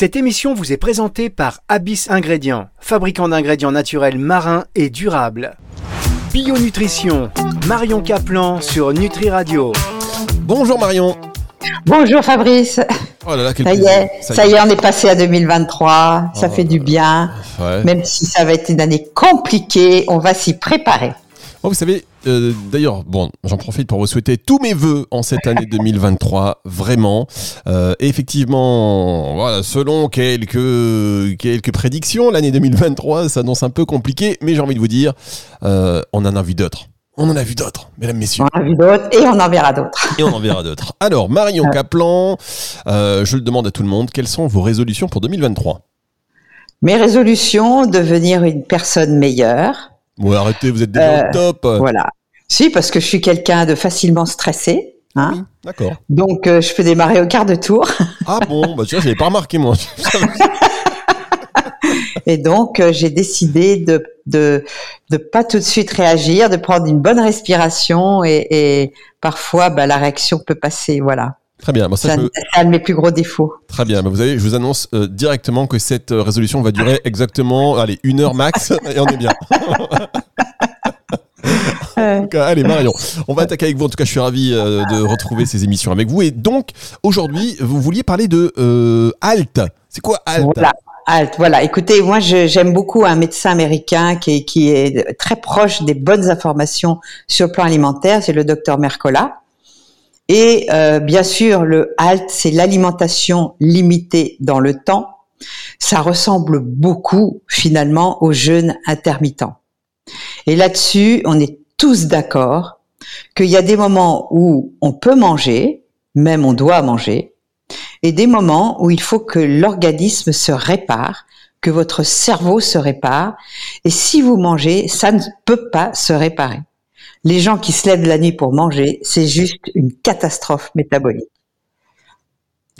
Cette émission vous est présentée par Abyss Ingrédients, fabricant d'ingrédients naturels marins et durables. Bio-nutrition, Marion Caplan sur Nutri Radio. Bonjour Marion. Bonjour Fabrice. Oh là là, quel Ça y est, ça y est, on est passé à 2023. Ça Oh. fait du bien. Ouais. Même si ça va être une année compliquée, on va s'y préparer. Oh, vous savez, euh, d'ailleurs, bon, j'en profite pour vous souhaiter tous mes voeux en cette année 2023, vraiment. Euh, effectivement, voilà, selon quelques, quelques prédictions, l'année 2023 s'annonce un peu compliquée, mais j'ai envie de vous dire, euh, on en a vu d'autres. On en a vu d'autres, mesdames, messieurs. On en a vu d'autres et on en verra d'autres. Et on en verra d'autres. Alors, Marion Caplan, je le demande à tout le monde, quelles sont vos résolutions pour 2023 Mes résolutions, devenir une personne meilleure. Bon, arrêtez, vous êtes déjà Euh, au top. Voilà. Si, parce que je suis quelqu'un de facilement stressé. Hein Oui, d'accord. Donc, euh, je peux démarrer au quart de tour. Ah bon, bah tu vois, j'avais pas remarqué moi. Et donc, euh, j'ai décidé de, de de pas tout de suite réagir, de prendre une bonne respiration et, et parfois, bah, la réaction peut passer. Voilà. Très bien, bah, ça, C'est un, me- c'est un de mes plus gros défauts. très bien. Bah, vous savez, je vous annonce euh, directement que cette euh, résolution va durer exactement, allez, une heure max, et on est bien. En tout cas, allez, Marion, on va attaquer avec vous. En tout cas, je suis ravi euh, de retrouver ces émissions avec vous. Et donc, aujourd'hui, vous vouliez parler de euh, HALT. C'est quoi HALT Voilà. Halt, voilà. Écoutez, moi, j'aime beaucoup un médecin américain qui qui est très proche des bonnes informations sur le plan alimentaire. C'est le docteur Mercola. Et euh, bien sûr, le HALT, c'est l'alimentation limitée dans le temps. Ça ressemble beaucoup, finalement, au jeûne intermittent. Et là-dessus, on est tous d'accord qu'il y a des moments où on peut manger, même on doit manger, et des moments où il faut que l'organisme se répare, que votre cerveau se répare. Et si vous mangez, ça ne peut pas se réparer. Les gens qui se lèvent la nuit pour manger, c'est juste une catastrophe métabolique.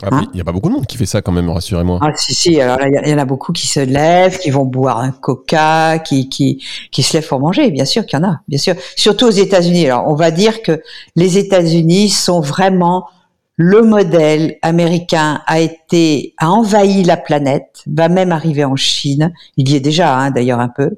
Ah, puis, Il n'y a pas beaucoup de monde qui fait ça quand même, rassurez-moi. Ah si si, alors là, il y a- il y, en a beaucoup qui se lèvent, qui vont boire un coca, qui qui qui se lèvent pour manger. Bien sûr qu'il y en a, bien sûr. Surtout aux États-Unis. Alors on va dire que les États-Unis sont vraiment le modèle américain a été a envahi la planète, va même arriver en Chine. Il y est déjà hein, d'ailleurs un peu.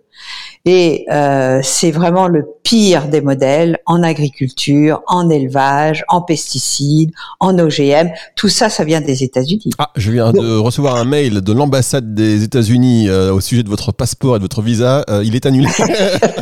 Et euh, c'est vraiment le pire des modèles en agriculture, en élevage, en pesticides, en OGM. Tout ça, ça vient des États-Unis. Ah, je viens de recevoir un mail de l'ambassade des États-Unis euh, au sujet de votre passeport et de votre visa. Euh, il est annulé.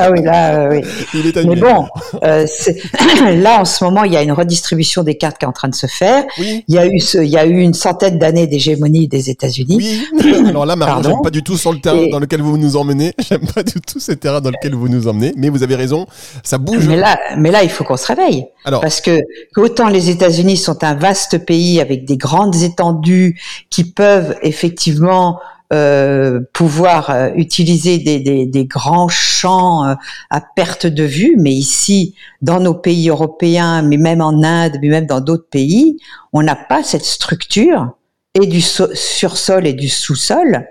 Ah oui, là, euh, oui. il est Mais annulé. bon, euh, là en ce moment, il y a une redistribution des cartes qui est en train de se faire. Oui. Il y a eu, ce, il y a eu une centaine d'années d'hégémonie des États-Unis. Oui. Alors là, Pardon j'aime pas du tout sur le terrain Et- dans lequel vous nous emmenez. J'aime pas du tout dans lequel vous nous emmenez. Mais vous avez raison, ça bouge. Mais là, mais là, il faut qu'on se réveille. Alors, Parce que autant les États-Unis sont un vaste pays avec des grandes étendues qui peuvent effectivement euh, pouvoir euh, utiliser des, des, des grands champs euh, à perte de vue, mais ici, dans nos pays européens, mais même en Inde, mais même dans d'autres pays, on n'a pas cette structure et du so- sursol et du sous-sol.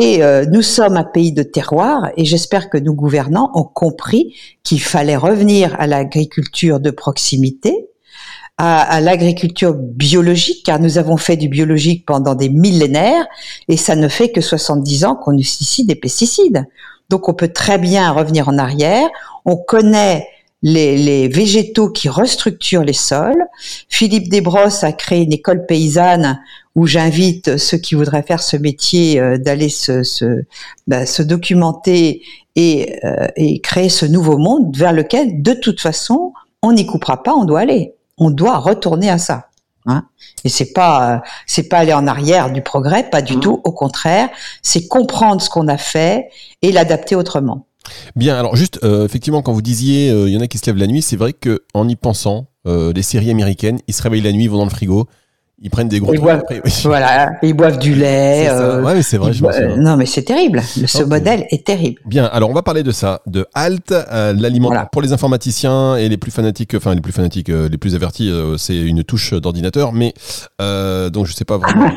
Et euh, nous sommes un pays de terroir, et j'espère que nos gouvernants ont compris qu'il fallait revenir à l'agriculture de proximité, à, à l'agriculture biologique, car nous avons fait du biologique pendant des millénaires, et ça ne fait que 70 ans qu'on ici des pesticides. Donc on peut très bien revenir en arrière. On connaît les, les végétaux qui restructurent les sols. Philippe Desbrosses a créé une école paysanne où j'invite ceux qui voudraient faire ce métier euh, d'aller se, se, bah, se documenter et, euh, et créer ce nouveau monde vers lequel, de toute façon, on n'y coupera pas, on doit aller. On doit retourner à ça. Hein et c'est pas euh, c'est pas aller en arrière du progrès, pas du tout. Au contraire, c'est comprendre ce qu'on a fait et l'adapter autrement. bien. Alors, juste, euh, effectivement, quand vous disiez, euh, il y en a qui se lèvent la nuit, c'est vrai que en y pensant, euh, les séries américaines, ils se réveillent la nuit, ils vont dans le frigo, ils prennent des gros Ils trucs boivent- après. Oui. Voilà, ils boivent du lait. Euh, Ouais, mais c'est vrai, je non, mais c'est terrible. Le- Ce modèle est terrible. Bien, alors on va parler de ça, de HALT, euh, l'aliment Voilà. pour les informaticiens et les plus fanatiques, enfin les plus fanatiques, euh, les plus avertis, euh, c'est une touche d'ordinateur, mais euh, donc je sais pas vraiment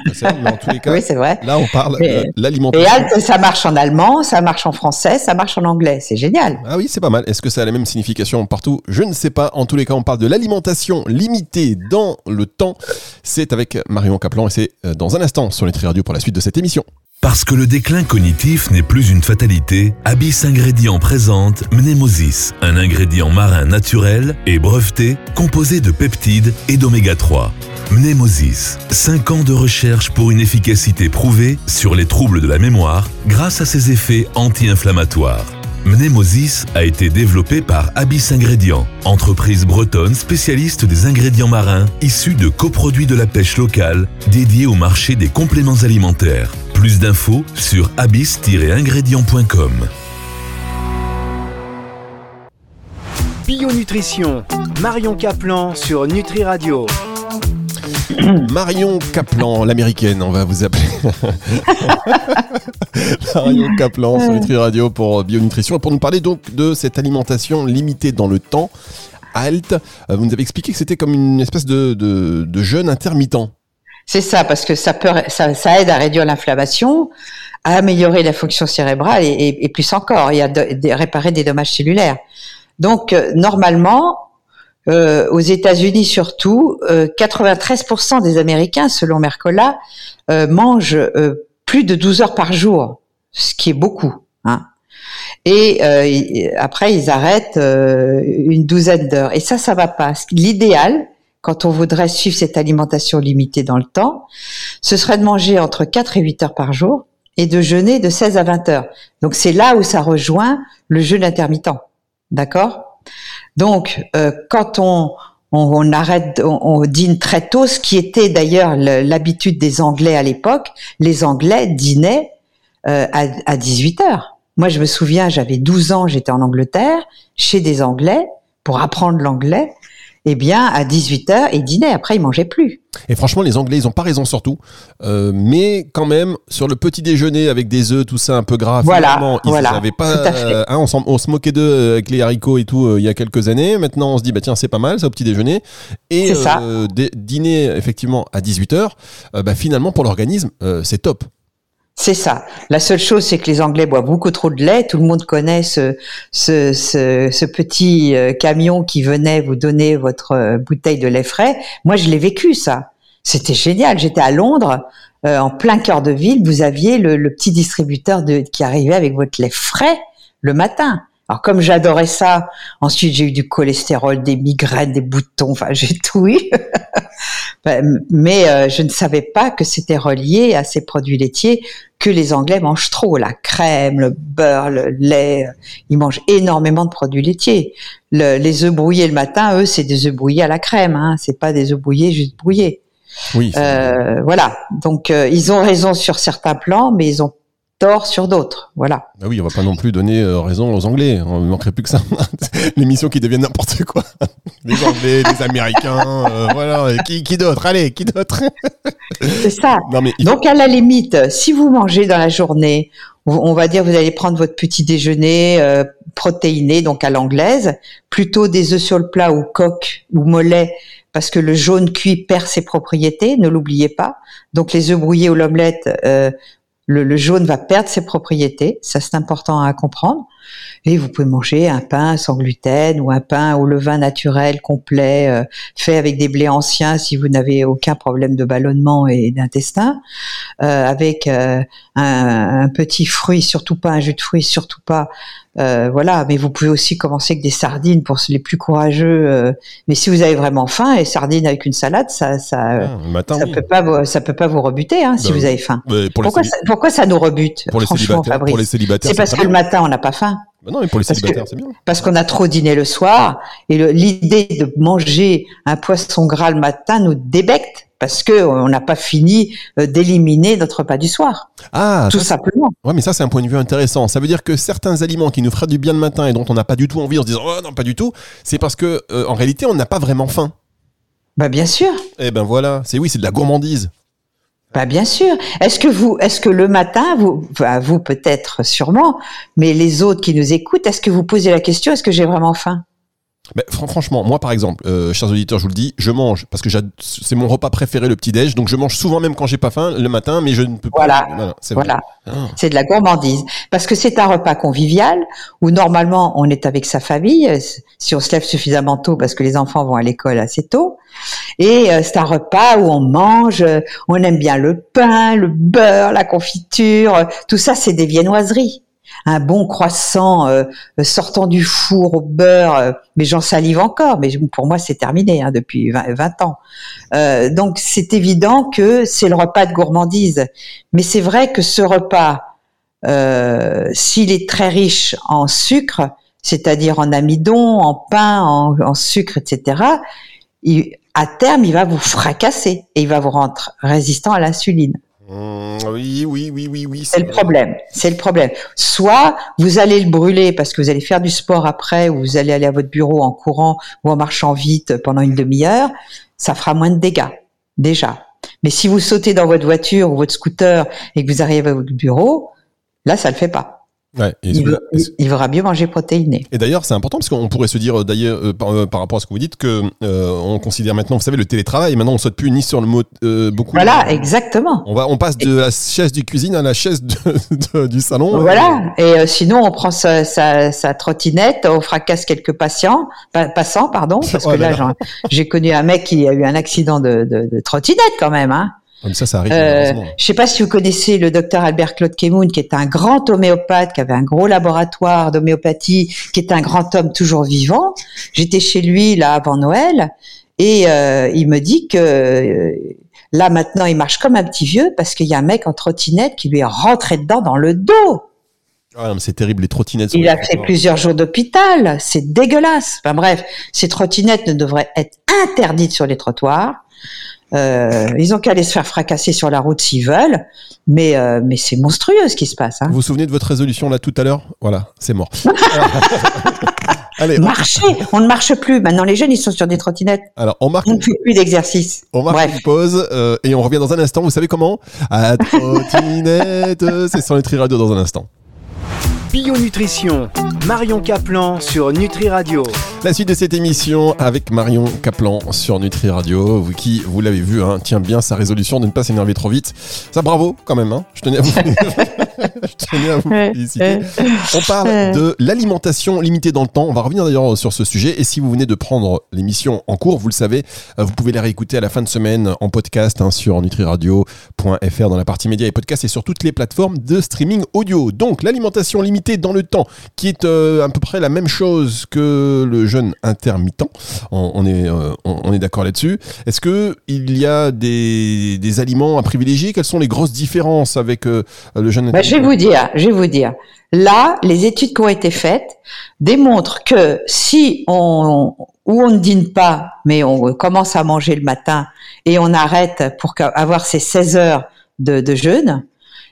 mais en tous les cas, Oui, c'est vrai. là on parle Mais- de l'alimentation. Et Alt, ça marche en allemand, ça marche en français, ça marche en anglais. C'est génial. Ah oui, c'est pas mal. Est-ce que ça a la même signification partout? Je ne sais pas. En tous les cas, on parle de l'alimentation limitée dans le temps. C'est avec Marion Caplan et c'est euh, dans un instant sur Nutri Radio pour la suite de cette émission. Parce que le déclin cognitif n'est plus une fatalité, Abyss Ingrédients présente Mnemosis, un ingrédient marin naturel et breveté composé de peptides et d'oméga 3. Mnemosis, 5 ans de recherche pour une efficacité prouvée sur les troubles de la mémoire grâce à ses effets anti-inflammatoires. Mnemosis a été développé par Abyss Ingrédients, entreprise bretonne spécialiste des ingrédients marins issus de coproduits de la pêche locale dédiés au marché des compléments alimentaires. Plus d'infos sur abyss-ingrédients.com. Bionutrition, Marion Caplan sur Nutri Radio. Marion Caplan, l'américaine, on va vous appeler. Marion Caplan sur Nutri Radio pour Bionutrition et pour nous parler donc de cette alimentation limitée dans le temps. Halt, Euh, vous nous avez expliqué que c'était comme une espèce de, de, de jeûne intermittent. C'est ça, parce que ça, peut, ça, ça aide à réduire l'inflammation, à améliorer la fonction cérébrale et plus encore, et à de- de- réparer des dommages cellulaires. Donc, euh, normalement, euh, aux États-Unis surtout, euh, 93% des Américains, selon Mercola, euh, mangent euh, plus de 12 heures par jour, ce qui est beaucoup. Hein. Et euh, après, ils arrêtent une douzaine d'heures. Et ça, ça va pas. L'idéal, quand on voudrait suivre cette alimentation limitée dans le temps, ce serait de manger entre 4 et 8 heures par jour et de jeûner de 16 à 20 heures. Donc c'est là où ça rejoint le jeûne intermittent. D'accord? Donc euh, quand on, on, arrête, on, dîne très tôt, ce qui était d'ailleurs le- l'habitude des Anglais à l'époque, les Anglais dînaient euh, à, à 18 heures. Moi, je me souviens, j'avais 12 ans, j'étais en Angleterre, chez des Anglais, pour apprendre l'anglais. Eh bien, à 18 heures, ils dînaient. Après, ils mangeaient plus. Et franchement, les Anglais, ils ont pas raison surtout. Euh, mais quand même, sur le petit déjeuner avec des œufs, tout ça un peu gras, Voilà, finalement, ils voilà, avaient pas. tout à fait. euh, hein, on, se moquait d'eux avec les haricots et tout euh, il y a quelques années. Maintenant, on se dit, bah tiens, c'est pas mal ça au petit déjeuner. Et ça. euh, dîner effectivement à 18h, bah, finalement, pour l'organisme, euh, c'est top. C'est ça. La seule chose, c'est que les Anglais boivent beaucoup trop de lait. Tout le monde connaît ce, ce, ce, ce petit euh, camion qui venait vous donner votre euh, bouteille de lait frais. Moi, je l'ai vécu, ça. C'était génial. J'étais à Londres, euh, en plein cœur de ville. Vous aviez le, le petit distributeur de, qui arrivait avec votre lait frais le matin. Alors comme j'adorais ça, ensuite j'ai eu du cholestérol, des migraines, des boutons, enfin j'ai tout eu. Ben, Mais euh, je ne savais pas que c'était relié à ces produits laitiers que les Anglais mangent trop, la crème, le beurre, le lait. euh, Ils mangent énormément de produits laitiers. Le- les œufs brouillés le matin, eux, c'est des œufs brouillés à la crème. Hein, c'est pas des œufs brouillés juste brouillés. Oui. Euh, voilà. Donc euh, ils ont raison sur certains plans, mais ils ont tort sur d'autres. Voilà. Bah oui, on va pas non plus donner euh, raison aux Anglais. On ne manquerait plus que ça. L'émission qui devient n'importe quoi. Les Anglais, les Américains, euh, voilà. Qui, qui d'autre? Allez, qui d'autre? C'est ça. Non mais Donc à la limite, si vous mangez dans la journée, on- on va dire vous allez prendre votre petit déjeuner euh, protéiné, donc à l'anglaise, plutôt des œufs sur le plat ou coque ou mollet, parce que le jaune cuit perd ses propriétés, ne l'oubliez pas. Donc les œufs brouillés ou l'omelette, euh, le, jaune va perdre ses propriétés, ça c'est important à comprendre. Et vous pouvez manger un pain sans gluten ou un pain au levain naturel complet, euh, fait avec des blés anciens si vous n'avez aucun problème de ballonnement et d'intestin, euh, avec euh, un, un petit fruit, surtout pas un jus de fruits, surtout pas, voilà. Mais vous pouvez aussi commencer avec des sardines pour les plus courageux. mais si vous avez vraiment faim, et sardines avec une salade, ça, ça, Ah, matin, ça oui. peut pas, vous, ça peut pas vous rebuter hein, si Bah, vous avez faim. Les Pourquoi ça, pourquoi ça nous rebute, pour les franchement, célibataires, Fabrice pour les célibataires, C'est parce que le matin on n'a pas faim Bah non, mais pour les parce célibataires, c'est bien. parce qu'on a trop dîné le soir et l'idée de manger un poisson gras le matin nous débecte parce que on n'a pas fini euh, d'éliminer notre repas du soir, Ah, tout ça, simplement. Ouais, mais ça, c'est un point de vue intéressant. Ça veut dire que certains aliments qui nous feraient du bien le matin et dont on n'a pas du tout envie en se disant, oh non, pas du tout, c'est parce que, euh, en réalité, on n'a pas vraiment faim. Bah bien sûr, Eh ben voilà, c'est oui, c'est de la gourmandise. Bah bien sûr. Est-ce que vous, est-ce que le matin, vous, bah, vous peut-être sûrement, mais les autres qui nous écoutent, est-ce que vous posez la question, est-ce que j'ai vraiment faim? Franchement, moi par exemple, euh, chers auditeurs, je vous le dis, je mange parce que c'est mon repas préféré le petit déj, donc je mange souvent même quand j'ai pas faim le matin, mais je ne peux Voilà. pas. c'est vrai. Voilà. Ah. C'est de la gourmandise. Parce que c'est un repas convivial où normalement on est avec sa famille, euh, si on se lève suffisamment tôt parce que les enfants vont à l'école assez tôt. Et euh, c'est un repas où on mange, euh, on aime bien le pain, le beurre, la confiture, euh, tout ça c'est des viennoiseries. Un bon croissant euh, sortant du four au beurre, mais j'en salive encore, mais pour moi c'est terminé hein, depuis 20, 20 ans. Euh, donc c'est évident que c'est le repas de gourmandise. Mais c'est vrai que ce repas, s'il est très riche en sucre, c'est-à-dire en amidon, en pain, en, sucre, etc., à terme, il va vous fracasser et il va vous rendre résistant à l'insuline. Mmh, oui, oui, oui, oui, oui. C'est le problème. C'est le problème. Soit vous allez le brûler parce que vous allez faire du sport après, ou vous allez aller à votre bureau en courant ou en marchant vite pendant une demi-heure, ça fera moins de dégâts déjà. Mais si vous sautez dans votre voiture ou votre scooter et que vous arrivez à votre bureau, là, ça le fait pas. Ouais, et Il, celui-là- il- il vaudra mieux manger protéiné. Et d'ailleurs, c'est important parce qu'on pourrait se dire euh, d'ailleurs euh, par, euh, par rapport à ce que vous dites que euh, on considère maintenant, vous savez, le télétravail. Maintenant, on saute plus ni sur le mot euh, beaucoup. Voilà, exactement. On va, on passe de la chaise du cuisine à la chaise de- de- du salon. Voilà. Et euh, sinon, on prend sa, sa, sa trottinette, on fracasse quelques patients, pa- passants, pardon, parce Oh que là j'ai connu un mec qui a eu un accident de, de, de trottinette quand même. Hein. Comme ça, ça arrive. Euh, malheureusement. je sais pas si vous connaissez le docteur Albert Claude Kemoun, qui est un grand homéopathe, qui avait un gros laboratoire d'homéopathie, qui est un grand homme toujours vivant. J'étais chez lui là avant Noël et euh, il me dit que euh, là maintenant il marche comme un petit vieux parce qu'il y a un mec en trottinette qui lui est rentré dedans dans le dos. Ah, c'est terrible les trottinettes. Il a fait plusieurs jours d'hôpital. C'est dégueulasse. Enfin bref, ces trottinettes ne devraient être interdites sur les trottoirs. Euh, ils ont qu'à aller se faire fracasser sur la route s'ils veulent, mais euh, mais c'est monstrueux ce qui se passe. Hein. Vous vous souvenez de votre résolution là tout à l'heure? Voilà, c'est mort. Allez, on- Marcher, on ne marche plus. Maintenant les jeunes ils sont sur des trottinettes. alors on marque, On ne fait plus d'exercice. on marque Bref. une pause euh, et on revient dans un instant. Vous savez comment? À trottinette, c'est sur Nutri Radio dans un instant. Bio Nutrition, Marion Caplan sur Nutri Radio. La suite de cette émission avec Marion Caplan sur Nutri Radio, qui, vous l'avez vu, hein, tient bien sa résolution de ne pas s'énerver trop vite. Ça, bravo quand même. Hein. Je tenais à vous, je tenais à vous féliciter. On parle de l'alimentation limitée dans le temps. On va revenir d'ailleurs sur ce sujet. Et si vous venez de prendre l'émission en cours, vous le savez, euh, vous pouvez la réécouter à la fin de semaine en podcast hein, sur nutriradio.fr dans la partie médias et podcasts et sur toutes les plateformes de streaming audio. Donc l'alimentation limitée dans le temps, qui est euh, à peu près la même chose que le jeûne intermittent. On, on est, euh, on, on est d'accord là-dessus. Est-ce que il y a des, des aliments à privilégier? Quelles sont les grosses différences avec euh, le jeûne Bah, je vais vous dire, je vais vous dire. Là, les études qui ont été faites démontrent que si on ou on ne dîne pas, mais on commence à manger le matin et on arrête pour avoir ces 16 heures de, de jeûne,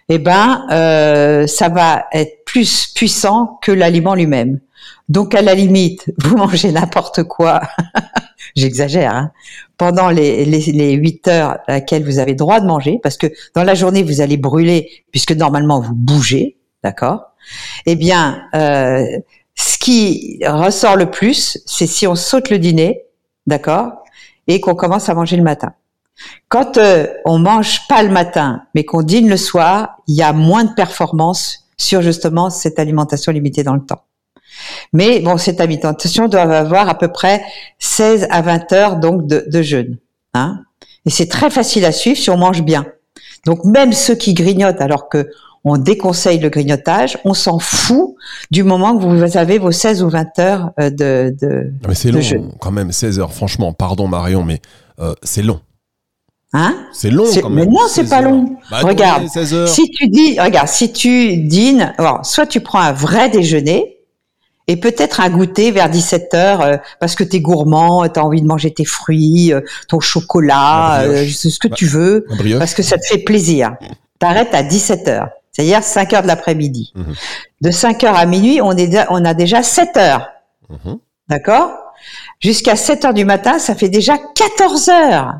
eh ben, euh, ça va être plus puissant que l'aliment lui-même. Donc, à la limite, vous mangez n'importe quoi. J'exagère. Hein, pendant les, les, les 8 heures à laquelle vous avez droit de manger, parce que dans la journée, vous allez brûler, puisque normalement, vous bougez, d'accord? Eh bien, euh, ce qui ressort le plus, c'est si on saute le dîner, d'accord? Et qu'on commence à manger le matin. Quand euh, on mange pas le matin, mais qu'on dîne le soir, il y a moins de performance sur justement cette alimentation limitée dans le temps. Mais bon, cette alimentation doit avoir à peu près 16 à 20 heures donc de, de jeûne. Hein Et c'est très facile à suivre si on mange bien. Donc même ceux qui grignotent alors que on déconseille le grignotage, on s'en fout du moment que vous avez vos 16 ou 20 heures euh, de... de mais c'est long, jeûne. quand même, 16 heures. Franchement, pardon Marion, mais euh, c'est long. hein? C'est long C'est- quand même. mais non, c'est 16 pas heures. long. Bah, Regarde, 16 heures. Si tu dis, regarde, si tu dînes, alors, soit tu prends un vrai déjeuner et peut-être un goûter vers 17 heures euh, parce que t'es gourmand, t'as envie de manger tes fruits, euh, ton chocolat, euh, ce que tu veux, parce que ça te fait plaisir. T'arrêtes à 17 heures, c'est-à-dire 5 heures de l'après-midi. Mhm. De 5 heures à minuit, on, est, déjà- on a déjà 7 heures. Mhm. D'accord? Jusqu'à 7 heures du matin, ça fait déjà 14 heures.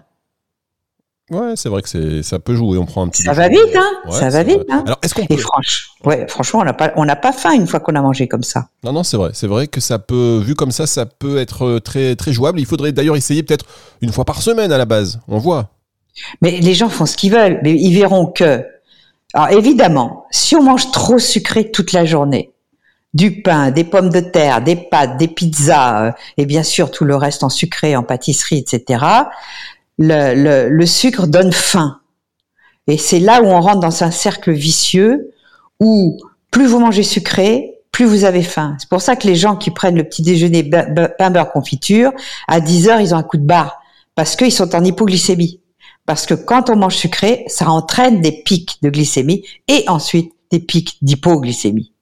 Ouais, c'est vrai que c'est ça peut jouer. On prend un petit. Ça va vite, hein Ça va vite, hein Alors, est-ce qu'on Et franchement, ouais, franchement, on n'a pas, on n'a pas faim une fois qu'on a mangé comme ça. Non, non, c'est vrai. C'est vrai que ça peut, vu comme ça, ça peut être très, très jouable. Il faudrait d'ailleurs essayer peut-être une fois par semaine à la base. On voit. Mais les gens font ce qu'ils veulent, mais ils verront que. Alors évidemment, si on mange trop sucré toute la journée, du pain, des pommes de terre, des pâtes, des pizzas, euh, et bien sûr tout le reste en sucré, en pâtisserie, etc le, sucre donne faim. Et c'est là où on rentre dans un cercle vicieux où plus vous mangez sucré, plus vous avez faim. C'est pour ça que les gens qui prennent le petit déjeuner pain beurre confiture, à 10 heures, ils ont un coup de barre parce qu'ils sont en hypoglycémie. Parce que quand on mange sucré, ça entraîne des pics de glycémie et ensuite des pics d'hypoglycémie.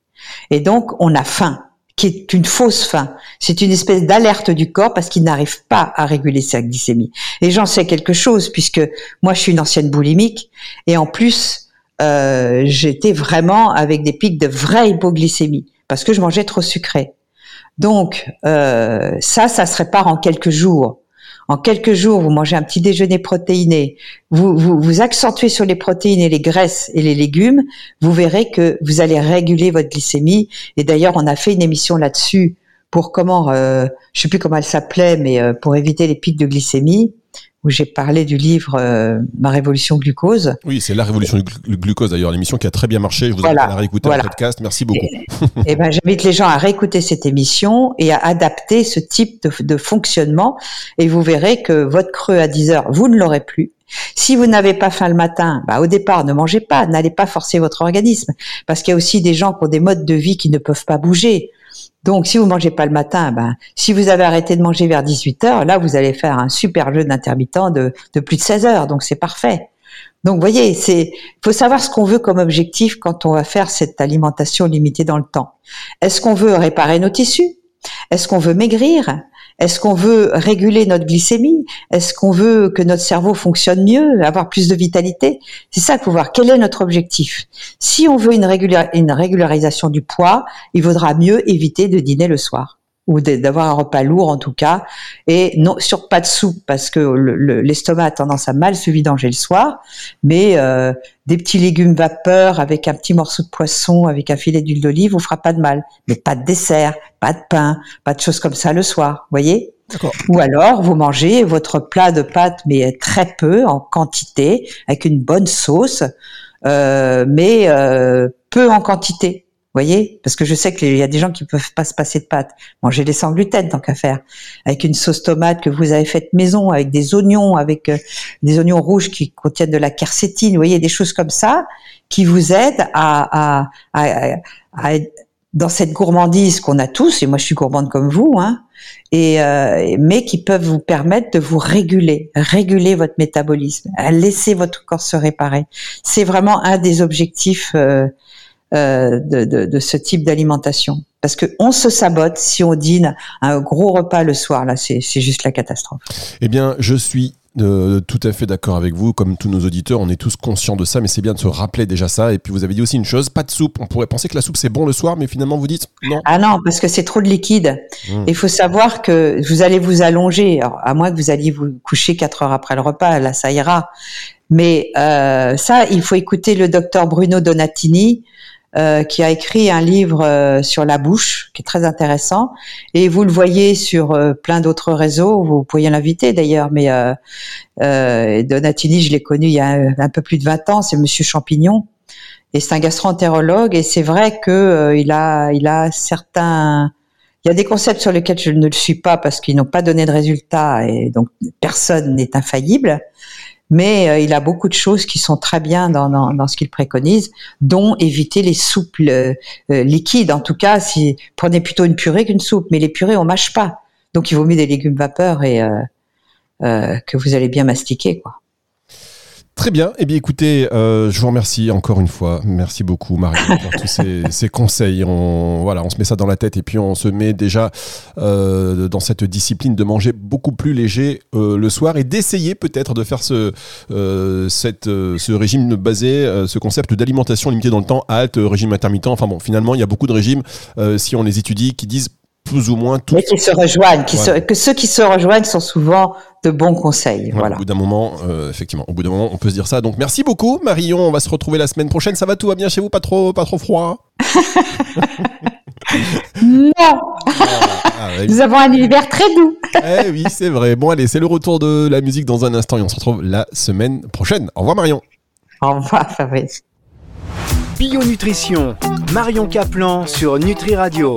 Et donc, on a faim qui est une fausse faim. C'est une espèce d'alerte du corps parce qu'il n'arrive pas à réguler sa glycémie. Et j'en sais quelque chose puisque moi je suis une ancienne boulimique et en plus euh, j'étais vraiment avec des pics de vraie hypoglycémie parce que je mangeais trop sucré. Donc euh, ça, ça se répare en quelques jours. En quelques jours, vous mangez un petit déjeuner protéiné, vous, vous, accentuez sur les protéines et les graisses et les légumes, vous verrez que vous allez réguler votre glycémie. Et d'ailleurs, on a fait une émission là-dessus pour comment, euh, je sais plus comment elle s'appelait, mais euh, pour éviter les pics de glycémie où j'ai parlé du livre euh, Ma révolution glucose. Oui, c'est la révolution du glucose d'ailleurs, l'émission qui a très bien marché. Je vous invite à réécouter voilà. podcast. Merci beaucoup. Et, eh ben, j'invite les gens à réécouter cette émission et à adapter ce type de, de fonctionnement. Et vous verrez que votre creux à 10 heures, vous ne l'aurez plus. Si vous n'avez pas faim le matin, bah au départ, ne mangez pas, n'allez pas forcer votre organisme, parce qu'il y a aussi des gens qui ont des modes de vie qui ne peuvent pas bouger. Donc, si vous mangez pas le matin, ben, si vous avez arrêté de manger vers 18 heures, là, vous allez faire un super jeu d'intermittent de, plus de 16 heures. Donc, c'est parfait. Donc, voyez, c'est, faut savoir ce qu'on veut comme objectif quand on va faire cette alimentation limitée dans le temps. Est-ce qu'on veut réparer nos tissus? Est-ce qu'on veut maigrir? Est-ce qu'on veut réguler notre glycémie? Est-ce qu'on veut que notre cerveau fonctionne mieux, avoir plus de vitalité? C'est ça qu'il faut voir. Quel est notre objectif? Si on veut une, une régularisation du poids, il vaudra mieux éviter de dîner le soir ou d'avoir un repas lourd en tout cas, et non sur pas de soupe parce que l'estomac a tendance à mal se vidanger le soir, mais euh, des petits légumes vapeur avec un petit morceau de poisson, avec un filet d'huile d'olive, vous fera pas de mal, mais pas de dessert, pas de pain, pas de choses comme ça le soir, voyez? Ou alors vous mangez votre plat de pâtes mais très peu en quantité, avec une bonne sauce, euh, mais euh, peu en quantité voyez Parce que je sais qu'il y a des gens qui peuvent pas se passer de pâtes. Manger des sans gluten tant qu'à faire. Avec une sauce tomate que vous avez faite maison, avec des oignons, avec euh, des oignons rouges qui contiennent de la quercétine, vous voyez, des choses comme ça qui vous aident à, à, à, dans cette gourmandise qu'on a tous, et moi je suis gourmande comme vous, hein, et euh, mais qui peuvent vous permettre de vous réguler, réguler votre métabolisme, à laisser votre corps se réparer. C'est vraiment un des objectifs euh, euh, de, de, de, ce type d'alimentation. Parce que on se sabote si on dîne un gros repas le soir. Là, c'est juste la catastrophe. Eh bien, je suis euh, tout à fait d'accord avec vous. Comme tous nos auditeurs, on est tous conscients de ça, mais c'est bien de se rappeler déjà ça. Et puis vous avez dit aussi une chose, pas de soupe. On pourrait penser que la soupe c'est bon le soir, mais finalement vous dites non. Ah non, parce que c'est trop de liquide. Mmh. Il faut savoir que vous allez vous allonger, à moins que vous alliez vous coucher quatre heures après le repas, là ça ira. Mais euh, ça, il faut écouter le docteur Bruno Donatini euh, qui a écrit un livre euh, sur la bouche, qui est très intéressant. Et vous le voyez sur euh, plein d'autres réseaux. Vous pourriez l'inviter d'ailleurs, mais Donatini, je l'ai connu il y a un, peu plus de 20 ans. C'est Monsieur Champignon, et c'est un gastro-entérologue. Et c'est vrai que il a, il a certains il y a des concepts sur lesquels je ne le suis pas parce qu'ils n'ont pas donné de résultats et donc personne n'est infaillible mais euh, il a beaucoup de choses qui sont très bien dans, ce qu'il préconise, dont éviter les soupes euh, euh, liquides. En tout cas, si prenez plutôt une purée qu'une soupe, mais les purées on mâche pas, donc il vaut mieux des légumes vapeur et que vous allez bien mastiquer, quoi. Très bien. Eh bien, écoutez, euh, je vous remercie encore une fois. Merci beaucoup, Marie, pour tous ces, ces, conseils. On, voilà, on se met ça dans la tête et puis on se met déjà euh, dans cette discipline de manger beaucoup plus léger euh, le soir et d'essayer peut-être de faire ce, euh, cette, euh, ce régime basé, euh, ce concept d'alimentation limitée dans le temps, halte, régime intermittent. Enfin bon, finalement, il y a beaucoup de régimes, si on les étudie, qui disent plus ou moins tous. Mais qui se rejoignent, qui Voilà. se- que ceux qui se rejoignent sont souvent de bons conseils. Voilà. Au bout d'un moment, euh, effectivement, au bout d'un moment, on peut se dire ça. Donc merci beaucoup, Marion. On va se retrouver la semaine prochaine. Ça va, tout va bien chez vous, pas trop, pas trop froid? Non, Ah, ouais. nous avons un univers très doux. Eh oui, c'est vrai. Bon, allez, c'est le retour de la musique dans un instant et on se retrouve la semaine prochaine. Au revoir, Marion. Au revoir, Fabrice. Bio Nutrition, Marion Caplan sur Nutri Radio.